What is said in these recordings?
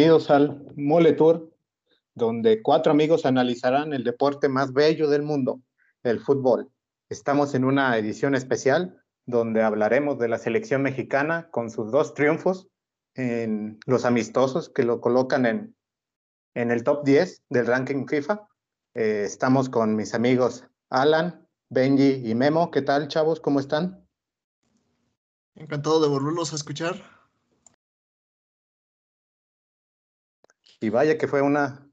bienvenidos al Mole Tour, donde cuatro amigos analizarán el deporte más bello del mundo, el fútbol. Estamos en una edición especial donde hablaremos de la selección mexicana con sus dos triunfos en los amistosos que lo colocan en, en el top 10 del ranking FIFA. Eh, estamos con mis amigos Alan, Benji y Memo. ¿Qué tal, chavos? ¿Cómo están? Encantado de volverlos a escuchar. Y vaya que fue una,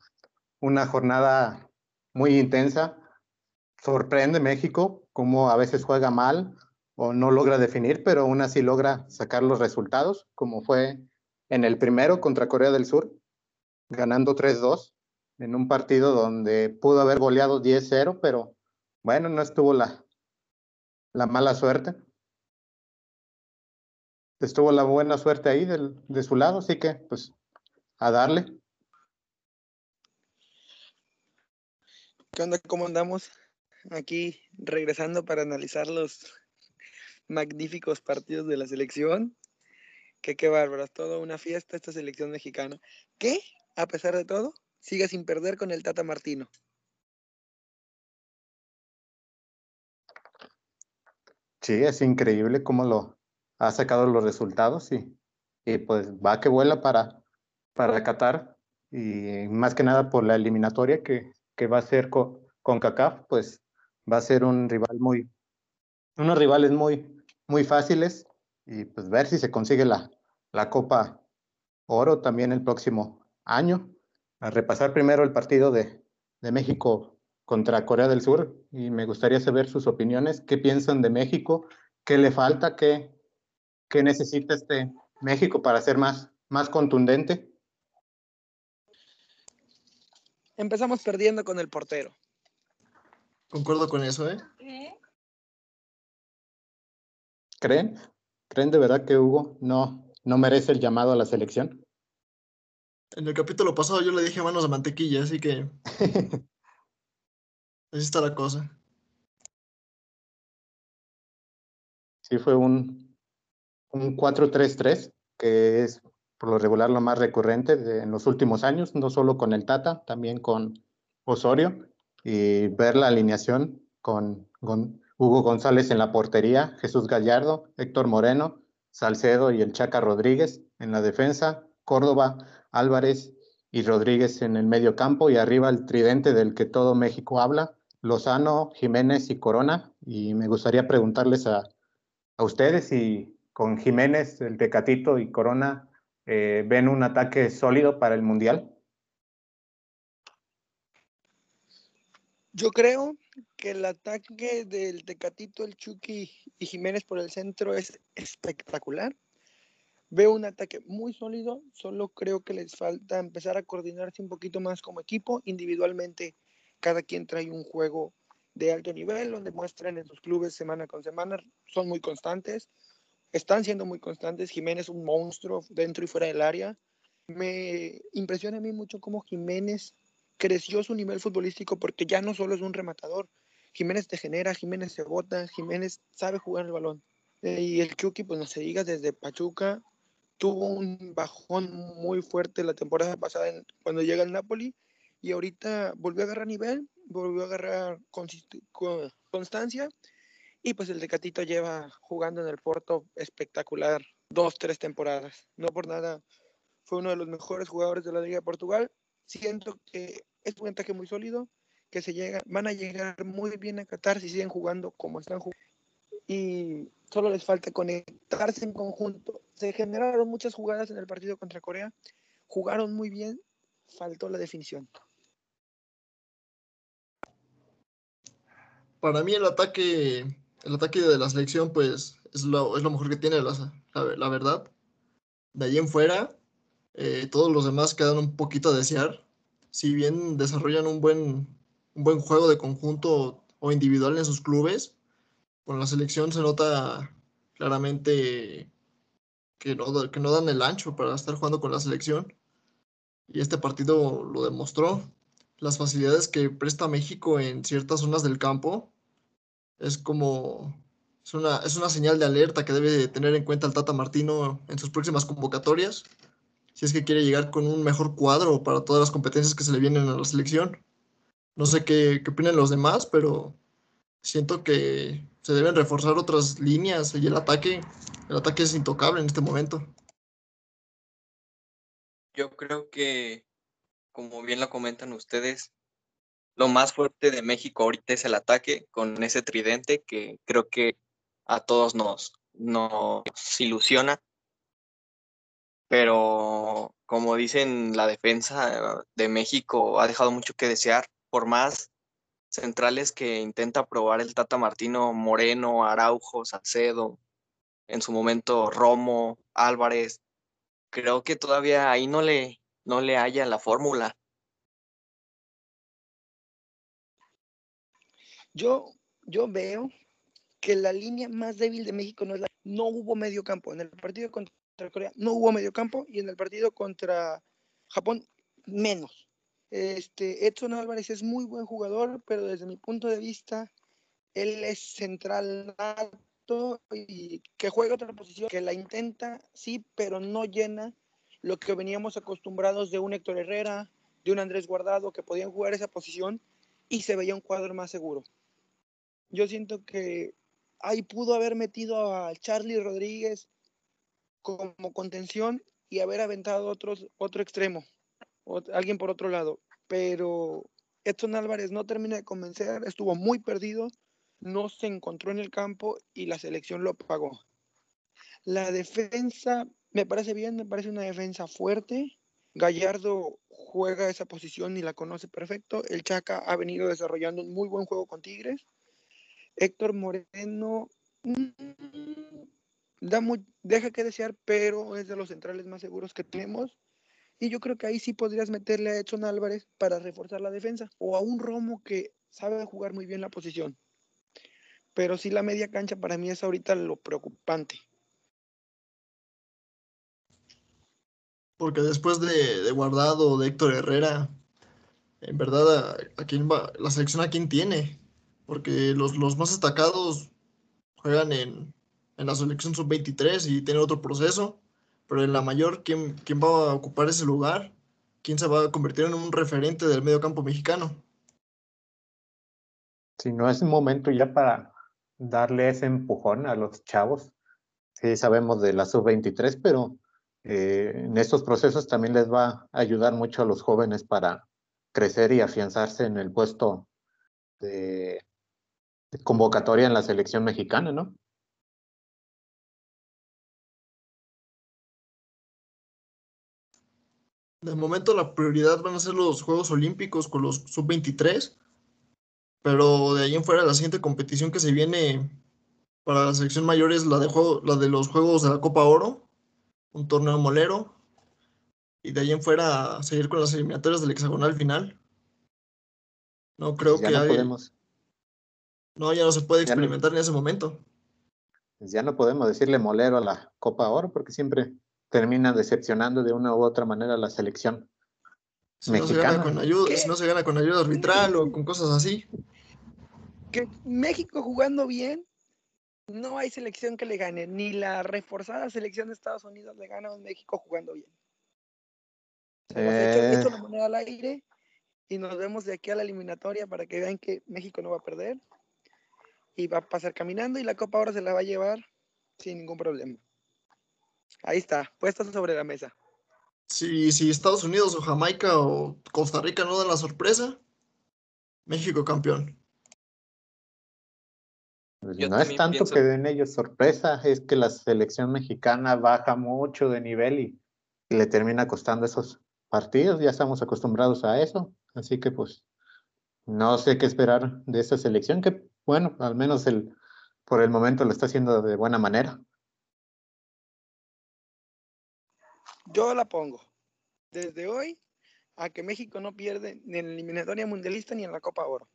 una jornada muy intensa. Sorprende México cómo a veces juega mal o no logra definir, pero aún así logra sacar los resultados, como fue en el primero contra Corea del Sur, ganando 3-2 en un partido donde pudo haber goleado 10-0, pero bueno, no estuvo la, la mala suerte. Estuvo la buena suerte ahí del, de su lado, así que pues a darle. ¿Qué onda? ¿Cómo andamos? Aquí regresando para analizar los magníficos partidos de la selección. Que qué bárbaro, toda una fiesta esta selección mexicana. Que, a pesar de todo, sigue sin perder con el Tata Martino. Sí, es increíble cómo lo ha sacado los resultados y, y pues va que vuela para, para Qatar y más que nada por la eliminatoria que, que va a ser con, CACAF, pues va a ser un rival muy, unos rivales muy, muy fáciles y pues ver si se consigue la, la Copa Oro también el próximo año. A repasar primero el partido de, de México contra Corea del Sur y me gustaría saber sus opiniones, qué piensan de México, qué le falta, qué, qué necesita este México para ser más, más contundente. Empezamos perdiendo con el portero. Concuerdo con eso, ¿eh? ¿Creen? ¿Creen de verdad que Hugo no, no merece el llamado a la selección? En el capítulo pasado yo le dije manos de mantequilla, así que. Así está la cosa. Sí, fue un, un 4-3-3, que es por lo regular lo más recurrente en los últimos años, no solo con el Tata, también con Osorio, y ver la alineación con, con Hugo González en la portería, Jesús Gallardo, Héctor Moreno, Salcedo y el Chaca Rodríguez en la defensa, Córdoba, Álvarez y Rodríguez en el medio campo y arriba el tridente del que todo México habla, Lozano, Jiménez y Corona. Y me gustaría preguntarles a, a ustedes si con Jiménez, el Tecatito y Corona eh, ven un ataque sólido para el Mundial? Yo creo que el ataque del Tecatito, el Chucky y Jiménez por el centro es espectacular. Veo un ataque muy sólido, solo creo que les falta empezar a coordinarse un poquito más como equipo. Individualmente, cada quien trae un juego de alto nivel, donde muestran en sus clubes semana con semana, son muy constantes están siendo muy constantes. Jiménez un monstruo dentro y fuera del área. Me impresiona a mí mucho cómo Jiménez creció su nivel futbolístico porque ya no solo es un rematador. Jiménez te genera, Jiménez se bota, Jiménez sabe jugar el balón. Y el Chucky, pues no se diga, desde Pachuca tuvo un bajón muy fuerte la temporada pasada cuando llega al Napoli y ahorita volvió a agarrar nivel, volvió a agarrar constancia y pues el Tecatito lleva jugando en el Porto espectacular dos, tres temporadas. No por nada fue uno de los mejores jugadores de la Liga de Portugal. Siento que es un ataque muy sólido, que se llega, van a llegar muy bien a Qatar si siguen jugando como están jugando. Y solo les falta conectarse en conjunto. Se generaron muchas jugadas en el partido contra Corea. Jugaron muy bien, faltó la definición. Para mí el ataque el ataque de la selección, pues, es lo, mejor que tiene, la, verdad. De ahí en fuera, eh, todos los demás quedan un poquito a desear. Si bien desarrollan un buen, juego de conjunto o individual en sus clubes, con la selección se nota claramente que no dan el ancho para estar jugando con la selección. Y este partido lo demostró. Las facilidades que presta México en ciertas zonas del campo es como, es una, es una señal de alerta que debe tener en cuenta el Tata Martino en sus próximas convocatorias. si es que quiere llegar con un mejor cuadro para todas las competencias que se le vienen a la selección. No sé qué, qué opinan los demás, pero siento que se deben reforzar otras líneas y el ataque, el ataque es intocable en este momento. Yo creo que, como bien lo comentan ustedes, lo más fuerte de México ahorita es el ataque con ese tridente que creo que a todos nos, ilusiona pero como dicen, la defensa de México ha dejado mucho que desear, por más centrales que intenta probar el Tata Martino, Moreno, Araujo, Salcedo, en su momento Romo, Álvarez, creo que todavía ahí no le, no le haya la fórmula. Yo, yo veo que la línea más débil de México no es la, no hubo medio campo. En el partido contra Corea no hubo medio campo y en el partido contra Japón menos. Este, Edson Álvarez es muy buen jugador, pero desde mi punto de vista, él es central nato y que juega otra posición, que la intenta, sí, pero no llena lo que veníamos acostumbrados de un Héctor Herrera, de un Andrés Guardado, que podían jugar esa posición y se veía un cuadro más seguro. Yo siento que ahí pudo haber metido a Charlie Rodríguez como contención y haber aventado otros, otro extremo, alguien por otro lado. Pero Edson Álvarez no termina de convencer, estuvo muy perdido, no se encontró en el campo y la selección lo pagó. La defensa me parece bien, me parece una defensa fuerte. Gallardo juega esa posición y la conoce perfecto. El Chaca ha venido desarrollando un muy buen juego con Tigres. Héctor Moreno mm, da deja que desear, pero es de los centrales más seguros que tenemos. Y yo creo que ahí sí podrías meterle a Edson Álvarez para reforzar la defensa. O a un Romo que sabe jugar muy bien la posición. Pero sí la media cancha para mí es ahorita lo preocupante. Porque después de, de Guardado, de Héctor Herrera, en verdad, ¿a, quién va? La selección a quién tiene. Porque los, los más destacados juegan en, en la selección sub-23 y tiene otro proceso, pero en la mayor, ¿quién, ¿quién va a ocupar ese lugar? ¿Quién se va a convertir en un referente del medio campo mexicano? Si no es un momento ya para darle ese empujón a los chavos. Sí, sabemos de la sub-23, pero eh, en estos procesos también les va a ayudar mucho a los jóvenes para crecer y afianzarse en el puesto de convocatoria en la selección mexicana, ¿no? De momento la prioridad van a ser los Juegos Olímpicos con los sub-23, pero de ahí en fuera la siguiente competición que se viene para la selección mayor es la de, juego, la de los Juegos de la Copa Oro, un torneo molero, y de ahí en fuera seguir con las eliminatorias del hexagonal final. No creo que no podemos. No, ya no se puede experimentar en ese momento. Ya no podemos decirle molero a la Copa Oro porque siempre termina decepcionando de una u otra manera la selección si mexicana. No se gana con ayuda, si no se gana con ayuda arbitral o con cosas así. Que México jugando bien, no hay selección que le gane, ni la reforzada selección de Estados Unidos le gana a México jugando bien. Eh... Hecho, esto moneda al aire y nos vemos de aquí a la eliminatoria para que vean que México no va a perder y va a pasar caminando y la Copa ahora se la va a llevar sin ningún problema. Ahí está, puesto sobre la mesa. Si, si Estados Unidos o Jamaica o Costa Rica no dan la sorpresa, México campeón. Pues no es tanto que den ellos sorpresa, es que la selección mexicana baja mucho de nivel y, le termina costando esos partidos, ya estamos acostumbrados a eso, así que pues no sé qué esperar de esta selección, que bueno, al menos el, por el momento lo está haciendo de buena manera. Yo la pongo. Desde hoy a que México no pierde ni en la eliminatoria mundialista ni en la Copa Oro.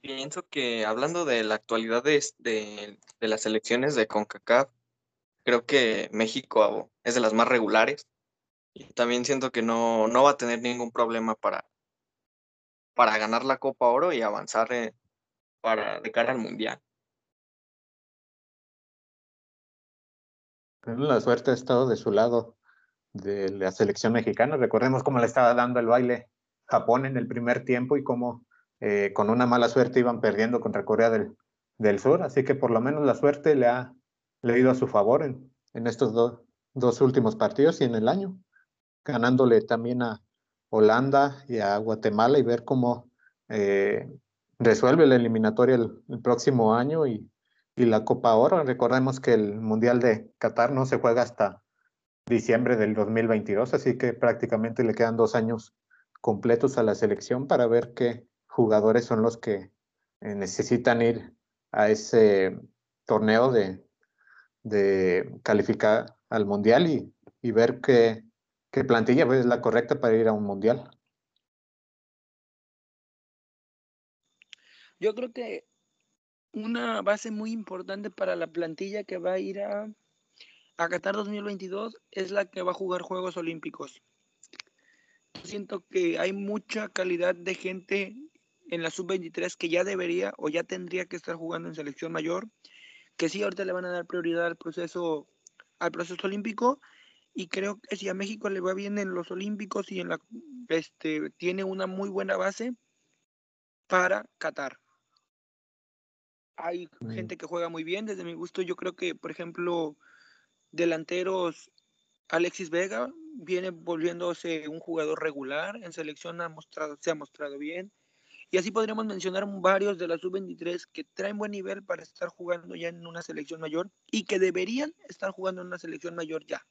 Pienso que hablando de la actualidad de, de, las elecciones de CONCACAF, creo que México es de las más regulares y también siento que no, no va a tener ningún problema para, para ganar la Copa Oro y avanzar eh, para de cara al Mundial. La suerte ha estado de su lado de la selección mexicana. Recordemos cómo le estaba dando el baile Japón en el primer tiempo y cómo eh, con una mala suerte iban perdiendo contra Corea del, Sur. Así que por lo menos la suerte le ha, leído a su favor en, en estos dos últimos partidos y en el año, ganándole también a Holanda y a Guatemala y ver cómo eh, resuelve la eliminatoria el, próximo año y, y, la Copa Oro. Recordemos que el Mundial de Qatar no se juega hasta diciembre del 2022, así que prácticamente le quedan dos años completos a la selección para ver qué jugadores son los que eh, necesitan ir a ese torneo de, de calificar al mundial y, y ver qué, qué plantilla es la correcta para ir a un mundial. Yo creo que una base muy importante para la plantilla que va a ir a, a Qatar 2022 es la que va a jugar Juegos Olímpicos. Siento que hay mucha calidad de gente en la sub-23 que ya debería o ya tendría que estar jugando en selección mayor, que sí ahorita le van a dar prioridad al proceso al proceso olímpico y creo que si a México le va bien en los olímpicos y en la este tiene una muy buena base para Qatar. Hay mm. gente que juega muy bien, desde mi gusto yo creo que por ejemplo delanteros Alexis Vega viene volviéndose un jugador regular, en selección ha mostrado, se ha mostrado bien. Y así podríamos mencionar varios de la sub-23 que traen buen nivel para estar jugando ya en una selección mayor y que deberían estar jugando en una selección mayor ya.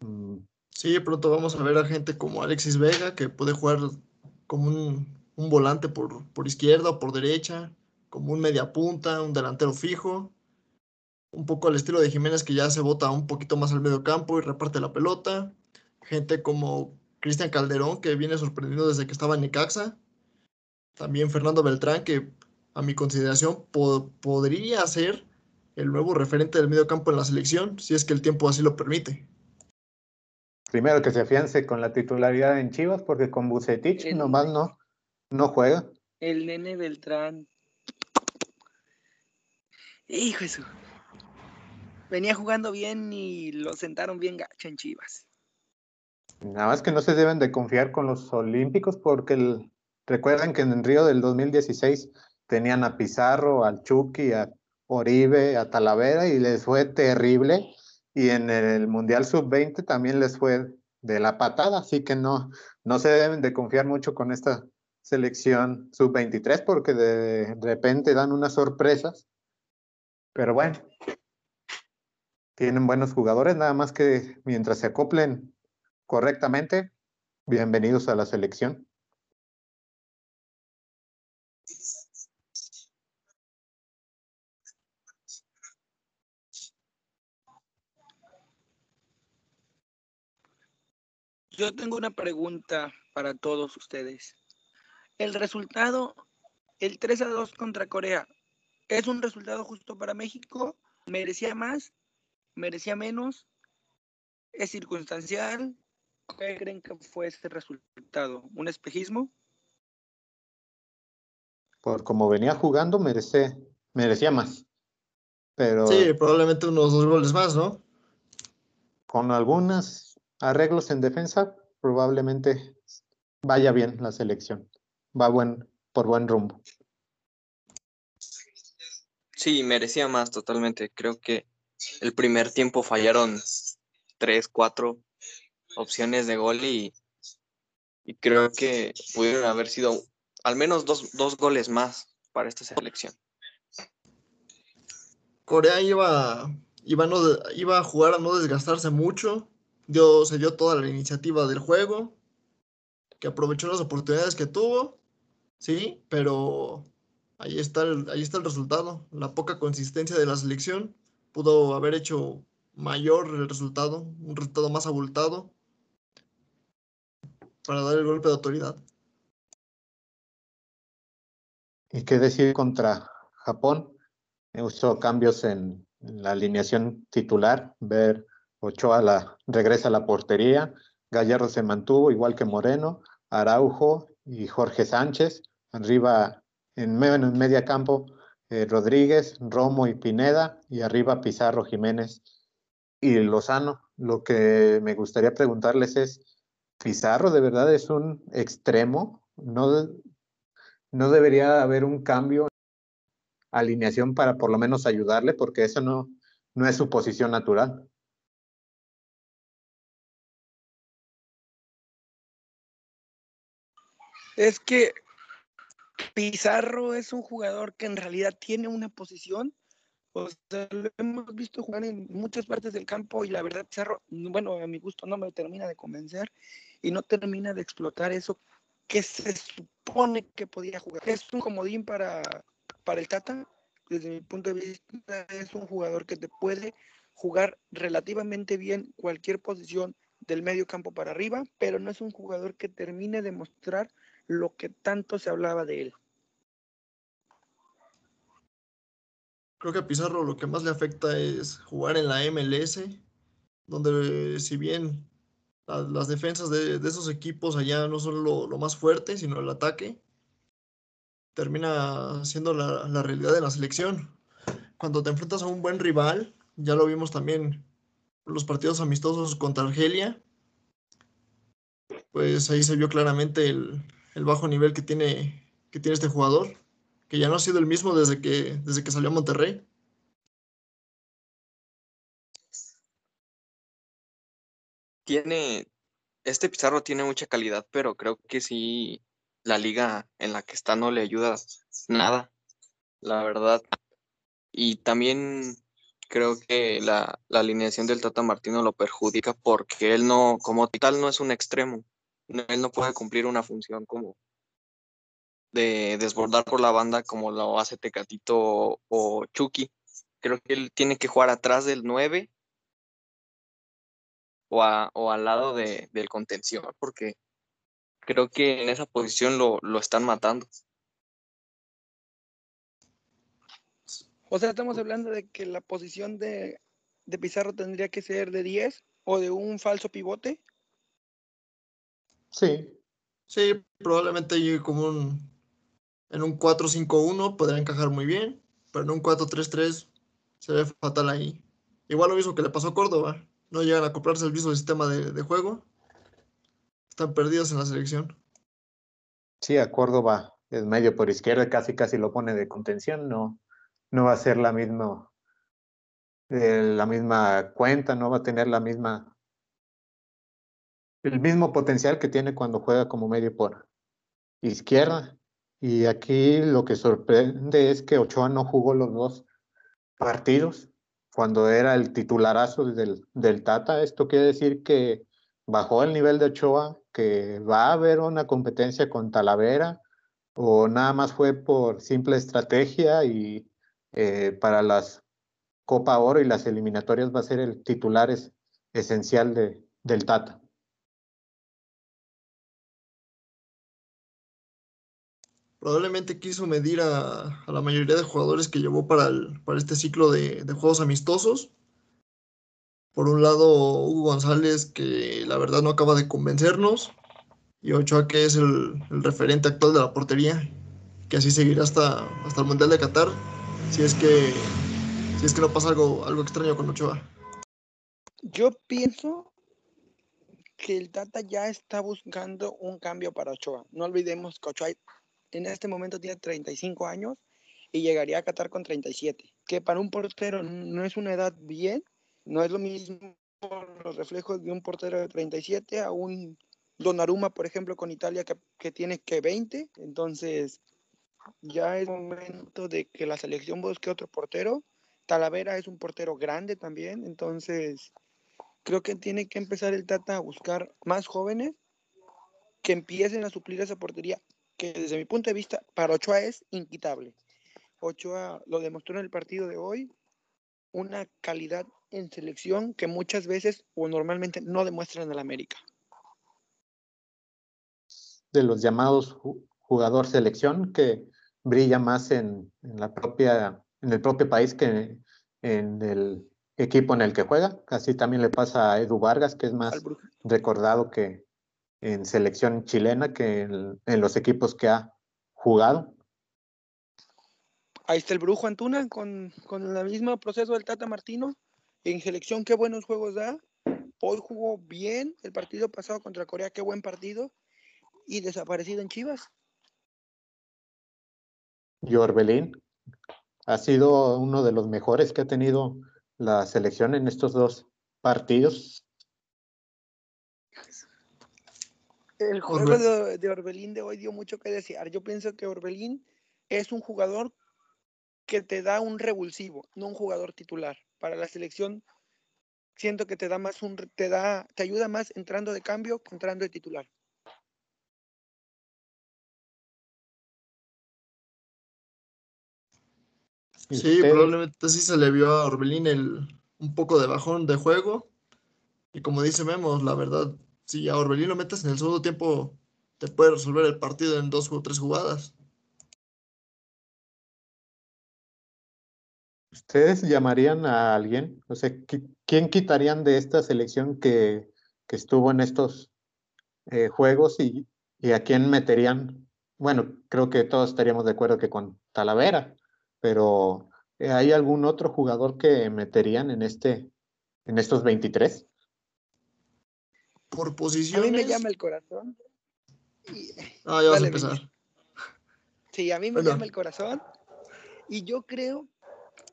Mm, sí, pronto vamos a ver a gente como Alexis Vega, que puede jugar como un, volante por, por, izquierda o por derecha, como un media punta, un delantero fijo, un poco al estilo de Jiménez, que ya se bota un poquito más al medio campo y reparte la pelota. Gente como Cristian Calderón, que viene sorprendiendo desde que estaba en Necaxa. También Fernando Beltrán, que a mi consideración podría ser el nuevo referente del medio campo en la selección, si es que el tiempo así lo permite. Primero que se afiance con la titularidad en Chivas, porque con Bucetich nomás no, no juega. El nene Beltrán. Hijo eso. Venía jugando bien y lo sentaron bien gacho en Chivas. Nada más que no se deben de confiar con los olímpicos porque el, recuerden que en Río del 2016 tenían a Pizarro, al Chucky, a Oribe, a Talavera y les fue terrible. Y en el Mundial Sub-20 también les fue de la patada, así que no, no se deben de confiar mucho con esta selección Sub-23 porque de, repente dan unas sorpresas. Pero bueno, tienen buenos jugadores, nada más que mientras se acoplen correctamente, bienvenidos a la selección. Yo tengo una pregunta para todos ustedes. El resultado, el 3 a 2 contra Corea, ¿es un resultado justo para México? ¿Merecía más? ¿Merecía menos? ¿Es circunstancial? ¿Qué creen que fue ese resultado? ¿Un espejismo? Por como venía jugando, merece, merecía más. Pero sí, probablemente unos dos goles más, ¿no? Con algunos arreglos en defensa, probablemente vaya bien la selección. Va buen, por buen rumbo. Sí, merecía más totalmente. Creo que el primer tiempo fallaron tres, cuatro opciones de gol y, y creo que pudieron haber sido al menos dos, dos goles más para esta selección. Corea iba, iba, no, iba a jugar a no desgastarse mucho, dio, se dio toda la iniciativa del juego, que aprovechó las oportunidades que tuvo, sí, pero ahí está el, ahí está el resultado, la poca consistencia de la selección pudo haber hecho mayor el resultado, un resultado más abultado, para dar el golpe de autoridad. ¿Y qué decir contra Japón? Usó cambios en la alineación titular, ver Ochoa regresa a la portería, Gallardo se mantuvo igual que Moreno, Araujo y Jorge Sánchez, arriba en, en media campo eh, Rodríguez, Romo y Pineda, y arriba Pizarro, Jiménez y Lozano. Lo que me gustaría preguntarles es, ¿Pizarro de verdad es un extremo? ¿No, no debería haber un cambio alineación para por lo menos ayudarle? Porque eso no, no es su posición natural. Es que Pizarro es un jugador que en realidad tiene una posición. O sea, lo hemos visto jugar en muchas partes del campo y la verdad Pizarro, bueno, a mi gusto no me termina de convencer y no termina de explotar eso que se supone que podía jugar. Es un comodín para, para el Tata. Desde mi punto de vista es un jugador que te puede jugar relativamente bien cualquier posición del medio campo para arriba, pero no es un jugador que termine de mostrar lo que tanto se hablaba de él. Creo que a Pizarro lo que más le afecta es jugar en la MLS, donde si bien las defensas de, esos equipos allá no son lo, más fuerte, sino el ataque, termina siendo la, la realidad de la selección. Cuando te enfrentas a un buen rival, ya lo vimos también los partidos amistosos contra Argelia, pues ahí se vio claramente el, el bajo nivel que tiene, que tiene este jugador, que ya no ha sido el mismo desde que, desde que salió a Monterrey. Tiene, este Pizarro tiene mucha calidad, pero creo que sí, la liga en la que está no le ayuda nada, la verdad. Y también creo que la, la alineación del Tata Martino lo perjudica porque él no, como tal, no es un extremo él no puede cumplir una función como de desbordar por la banda como lo hace Tecatito o Chucky. Creo que él tiene que jugar atrás del 9 o, o al lado de, del contención, porque creo que en esa posición lo, lo están matando. O sea, estamos hablando de que la posición de, de Pizarro tendría que ser de 10 o de un falso pivote. Sí. Sí, probablemente llegue como un. En un 4-5-1 podría encajar muy bien, pero en un 4-3-3 se ve fatal ahí. Igual lo mismo que le pasó a Córdoba. No llegan a comprarse el mismo sistema de, juego. Están perdidos en la selección. Sí, a Córdoba es medio por izquierda, casi casi lo pone de contención. No, no va a ser la misma, eh, la misma cuenta, no va a tener la misma el mismo potencial que tiene cuando juega como medio por izquierda. Y aquí lo que sorprende es que Ochoa no jugó los dos partidos cuando era el titularazo del, del Tata. Esto quiere decir que bajó el nivel de Ochoa, que va a haber una competencia con Talavera, o nada más fue por simple estrategia y eh, para las Copa Oro y las eliminatorias va a ser el titular es, esencial de, del Tata. Probablemente quiso medir a, la mayoría de jugadores que llevó para, para este ciclo de, juegos amistosos. Por un lado, Hugo González, que la verdad no acaba de convencernos, y Ochoa, que es el, referente actual de la portería, que así seguirá hasta, hasta el Mundial de Qatar, si es que, si es que no pasa algo, algo extraño con Ochoa. Yo pienso que el Tata ya está buscando un cambio para Ochoa. No olvidemos que Ochoa en este momento tiene 35 años y llegaría a Qatar con 37, que para un portero no es una edad bien, no es lo mismo los reflejos de un portero de 37 a un Donnarumma, por ejemplo, con Italia que, que tiene que 20, entonces ya es momento de que la selección busque otro portero. Talavera es un portero grande también, entonces creo que tiene que empezar el Tata a buscar más jóvenes que empiecen a suplir esa portería que desde mi punto de vista para Ochoa es inquitable. Ochoa lo demostró en el partido de hoy, una calidad en selección que muchas veces o normalmente no demuestran en el América. De los llamados jugador selección que brilla más en, la propia, en el propio país que en el equipo en el que juega. Así también le pasa a Edu Vargas, que es más recordado que, en selección chilena que en, los equipos que ha jugado. Ahí está el Brujo Antuna con, con el mismo proceso del Tata Martino. En selección, qué buenos juegos da. Hoy jugó bien el partido pasado contra Corea, qué buen partido. Y desaparecido en Chivas. Y Orbelín ha sido uno de los mejores que ha tenido la selección en estos dos partidos. El juego de, de, Orbelín de hoy dio mucho que desear. Yo pienso que Orbelín es un jugador que te da un revulsivo, no un jugador titular. Para la selección siento que te da más un te da te ayuda más entrando de cambio que entrando de titular. Sí, probablemente sí se le vio a Orbelín el, un poco de bajón de juego. Y como dice Memo, la verdad, si a Orbelín lo metes en el segundo tiempo, te puede resolver el partido en dos o tres jugadas. ¿Ustedes llamarían a alguien? O sea, ¿quién quitarían de esta selección que, estuvo en estos eh, juegos y, y, a quién meterían? Bueno, creo que todos estaríamos de acuerdo que con Talavera, pero eh, ¿hay algún otro jugador que meterían en, este, en estos 23? Por posición. A mí me llama el corazón. Ah, ya vas a empezar. Sí, a mí me llama el corazón. Y yo creo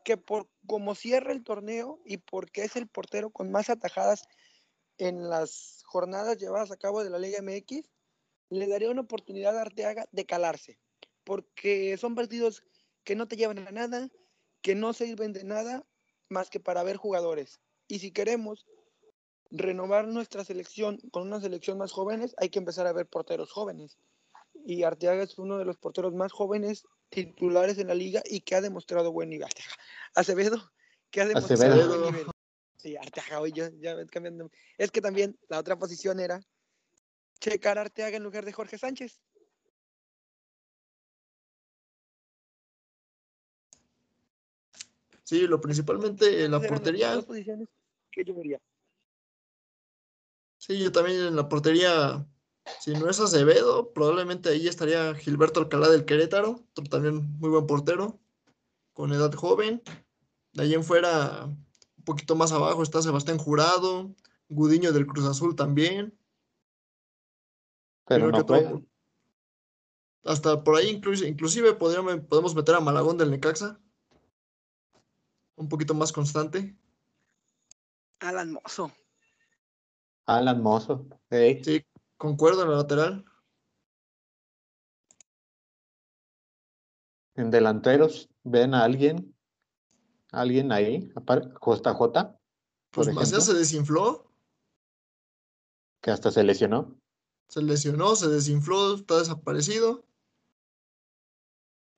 que por como cierra el torneo y porque es el portero con más atajadas en las jornadas llevadas a cabo de la Liga MX, le daría una oportunidad a Arteaga de calarse, porque son partidos que no te llevan a nada, que no sirven de nada más que para ver jugadores. Y si queremos renovar nuestra selección con una selección más jóvenes, hay que empezar a ver porteros jóvenes. Y Arteaga es uno de los porteros más jóvenes titulares en la liga y que ha demostrado buen nivel. Acevedo, que ha demostrado Acevedo. buen nivel. Sí, Arteaga, hoy yo ya cambiando. Es que también la otra posición era checar a Arteaga en lugar de Jorge Sánchez. Sí, lo principalmente en la portería. Dos posiciones que yo vería. Sí, yo también en la portería, si no es Acevedo, probablemente ahí estaría Gilberto Alcalá del Querétaro, también muy buen portero, con edad joven. De ahí en fuera, un poquito más abajo está Sebastián Jurado, Gudiño del Cruz Azul también. Pero no todo, hasta por ahí inclusive, inclusive podríamos, podemos meter a Malagón del Necaxa. Un poquito más constante. Alan Mozo. Alan Mozo. Hey. Sí, concuerdo en la lateral. En delanteros, ¿ven a alguien? ¿Alguien ahí? ¿JJ? Pues Macías se desinfló. Que hasta se lesionó. Se lesionó, se desinfló, está desaparecido.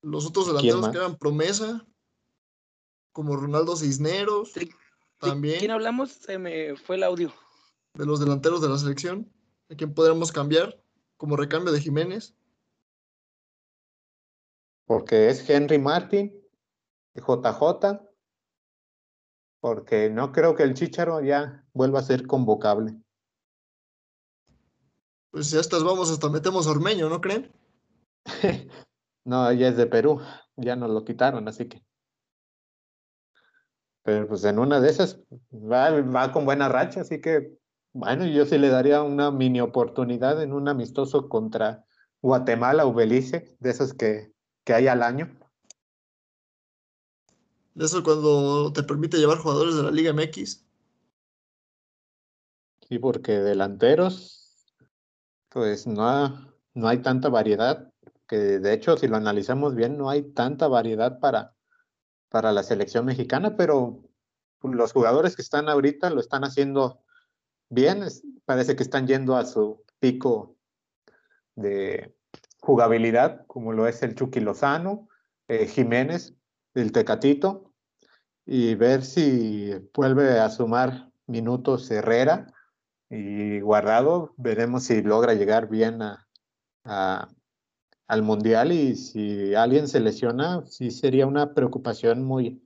Los otros delanteros que eran promesa, como Ronaldo Cisneros, Sí. también. ¿Quién hablamos? Se me fue el audio. De los delanteros de la selección, a quién podríamos cambiar como recambio de Jiménez. Porque es Henry Martin, JJ, porque no creo que el Chicharo ya vuelva a ser convocable. Pues ya estas vamos, hasta metemos a Ormeño, ¿no creen? no, ya es de Perú, ya nos lo quitaron, así que. Pero pues en una de esas va, va con buena racha, así que bueno, yo sí le daría una mini oportunidad en un amistoso contra Guatemala o Belice, de esos que, que hay al año. De eso cuando te permite llevar jugadores de la Liga MX. Sí, porque delanteros, pues no, no hay tanta variedad, que de hecho si lo analizamos bien, no hay tanta variedad para, para la selección mexicana, pero los jugadores que están ahorita lo están haciendo bien, es, parece que están yendo a su pico de jugabilidad, como lo es el Chucky Lozano, eh, Jiménez, el Tecatito, y ver si vuelve a sumar minutos Herrera y Guardado, veremos si logra llegar bien a, a, al Mundial y si alguien se lesiona, sí sería una preocupación muy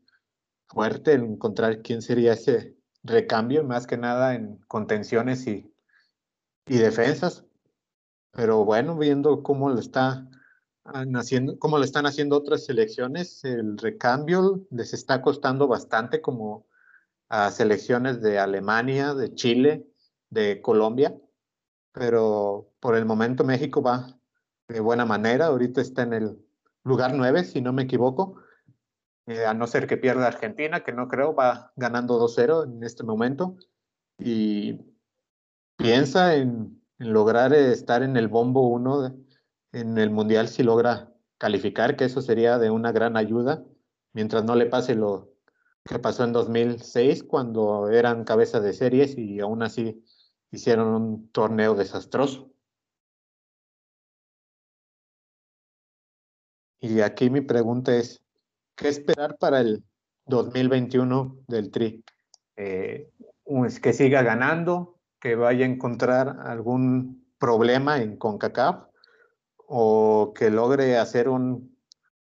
fuerte encontrar quién sería ese recambio, más que nada en contenciones y, y defensas. Pero bueno, viendo cómo lo está haciendo, como lo están haciendo otras selecciones, el recambio les está costando bastante como a selecciones de Alemania, de Chile, de Colombia, pero por el momento México va de buena manera, ahorita está en el lugar 9, si no me equivoco, a no ser que pierda Argentina, que no creo, va ganando 2-0 en este momento, y piensa en, en lograr estar en el bombo 1 en el Mundial si logra calificar, que eso sería de una gran ayuda, mientras no le pase lo que pasó en 2006 cuando eran cabeza de series y aún así hicieron un torneo desastroso. Y aquí mi pregunta es, ¿qué esperar para el 2021 del Tri? Eh, ¿Que siga ganando? ¿Que vaya a encontrar algún problema en CONCACAF? ¿O que logre hacer un,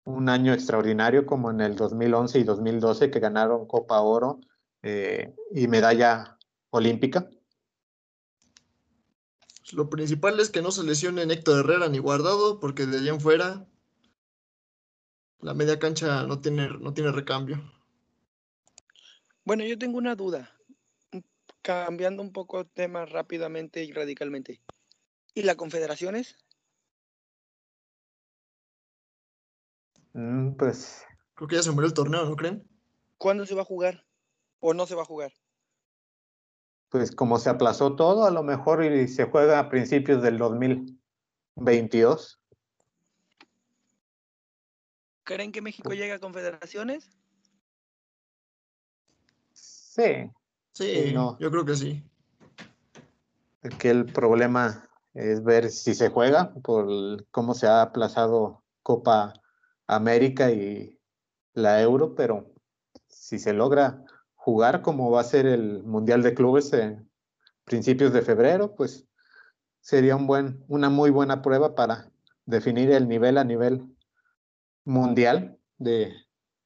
un año extraordinario como en el 2011 y 2012 que ganaron Copa Oro eh, y medalla olímpica? Lo principal es que no se lesionen Héctor Herrera ni Guardado, porque de allá en fuera la media cancha no tiene, no tiene recambio. Bueno, yo tengo una duda, cambiando un poco el tema rápidamente y radicalmente. ¿Y las confederaciones? Mm, pues. Creo que ya se murió el torneo, ¿no creen? ¿Cuándo se va a jugar? ¿O no se va a jugar? Pues como se aplazó todo, a lo mejor y se juega a principios del 2022. ¿Creen que México llega a confederaciones? Sí. Sí, no. yo creo que sí. Aquí el problema es ver si se juega por cómo se ha aplazado Copa América y la Euro, pero si se logra jugar como va a ser el Mundial de Clubes en principios de febrero, pues sería un buen, una muy buena prueba para definir el nivel a nivel mundial de,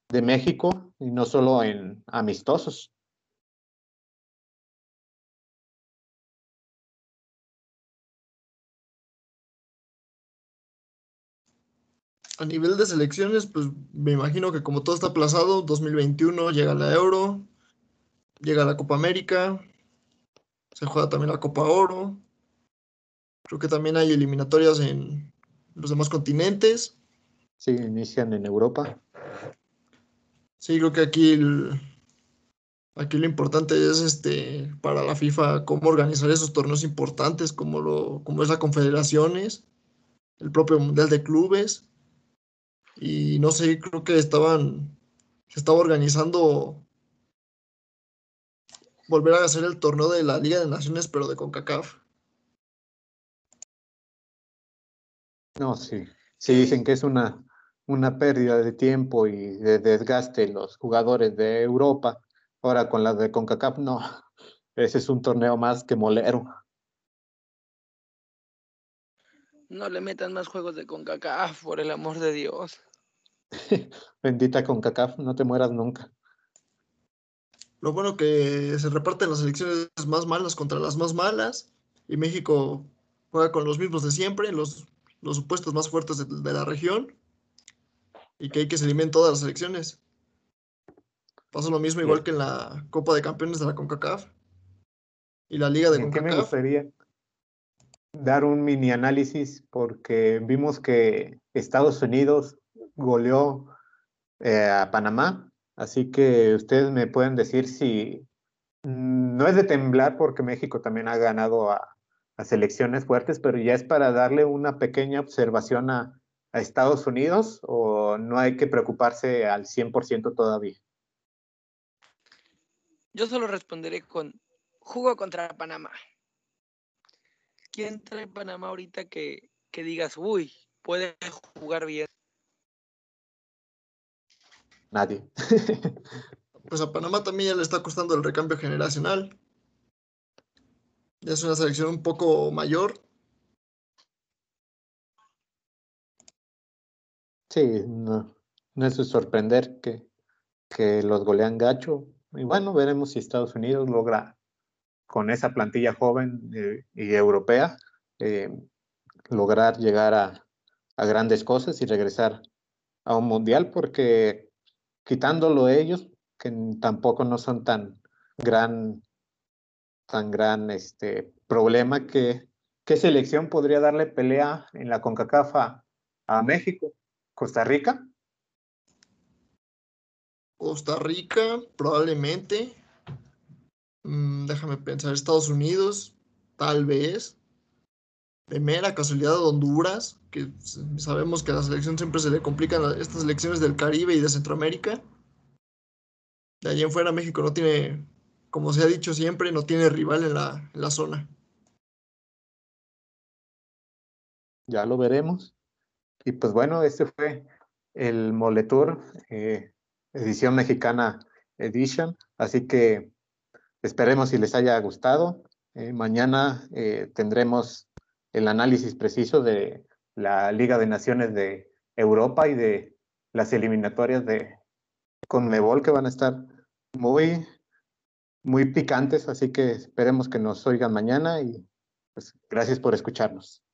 de México y no solo en amistosos. A nivel de selecciones, pues me imagino que como todo está aplazado, 2021 llega la Euro, llega la Copa América, se juega también la Copa Oro. Creo que también hay eliminatorias en los demás continentes. Sí, inician en Europa. Sí, creo que aquí, aquí lo importante es este para la FIFA cómo organizar esos torneos importantes, como, lo, como es la Confederaciones, el propio Mundial de Clubes. Y no sé, creo que estaban, se estaba organizando volver a hacer el torneo de la Liga de Naciones, pero de CONCACAF. No, sí. Sí, dicen que es una, una pérdida de tiempo y de desgaste los jugadores de Europa. Ahora con la de CONCACAF, no. Ese es un torneo más que molero. No le metan más juegos de CONCACAF, por el amor de Dios. Bendita CONCACAF, no te mueras nunca. Lo bueno que se reparten las elecciones más malas contra las más malas y México juega con los mismos de siempre, los, los supuestos más fuertes de, la región y que hay que se eliminen todas las elecciones. Pasa lo mismo igual que en la Copa de Campeones de la CONCACAF y la Liga de CONCACAF. me gustaría dar un mini análisis porque vimos que Estados Unidos goleó eh, a Panamá Así que ustedes me pueden decir si mm, no es de temblar porque México también ha ganado a, selecciones fuertes, pero ya es para darle una pequeña observación a, Estados Unidos o no hay que preocuparse al 100% todavía. Yo solo responderé con jugo contra Panamá. ¿Quién trae Panamá ahorita que, que digas, uy, puede jugar bien? Nadie. pues a Panamá también ya le está costando el recambio generacional. Es una selección un poco mayor. Sí, no, no es de sorprender que, que los golean gacho. Y bueno, veremos si Estados Unidos logra con esa plantilla joven eh, y europea eh, lograr llegar a, a grandes cosas y regresar a un mundial, porque quitándolo ellos, que tampoco no son tan gran, tan gran este, problema que qué selección podría darle pelea en la CONCACAF a México, Costa Rica. Costa Rica, probablemente. Mm, déjame pensar, Estados Unidos, tal vez. De mera casualidad Honduras, que sabemos que a la selección siempre se le complican estas elecciones del Caribe y de Centroamérica. De allí en fuera México no tiene, como se ha dicho siempre, no tiene rival en la, zona. Ya lo veremos. Y pues bueno, este fue el Moletour, eh, edición mexicana edition. Así que esperemos si les haya gustado. Eh, mañana eh, tendremos el análisis preciso de la Liga de Naciones de Europa y de las eliminatorias de Conmebol que van a estar muy, muy picantes. Así que esperemos que nos oigan mañana y pues gracias por escucharnos.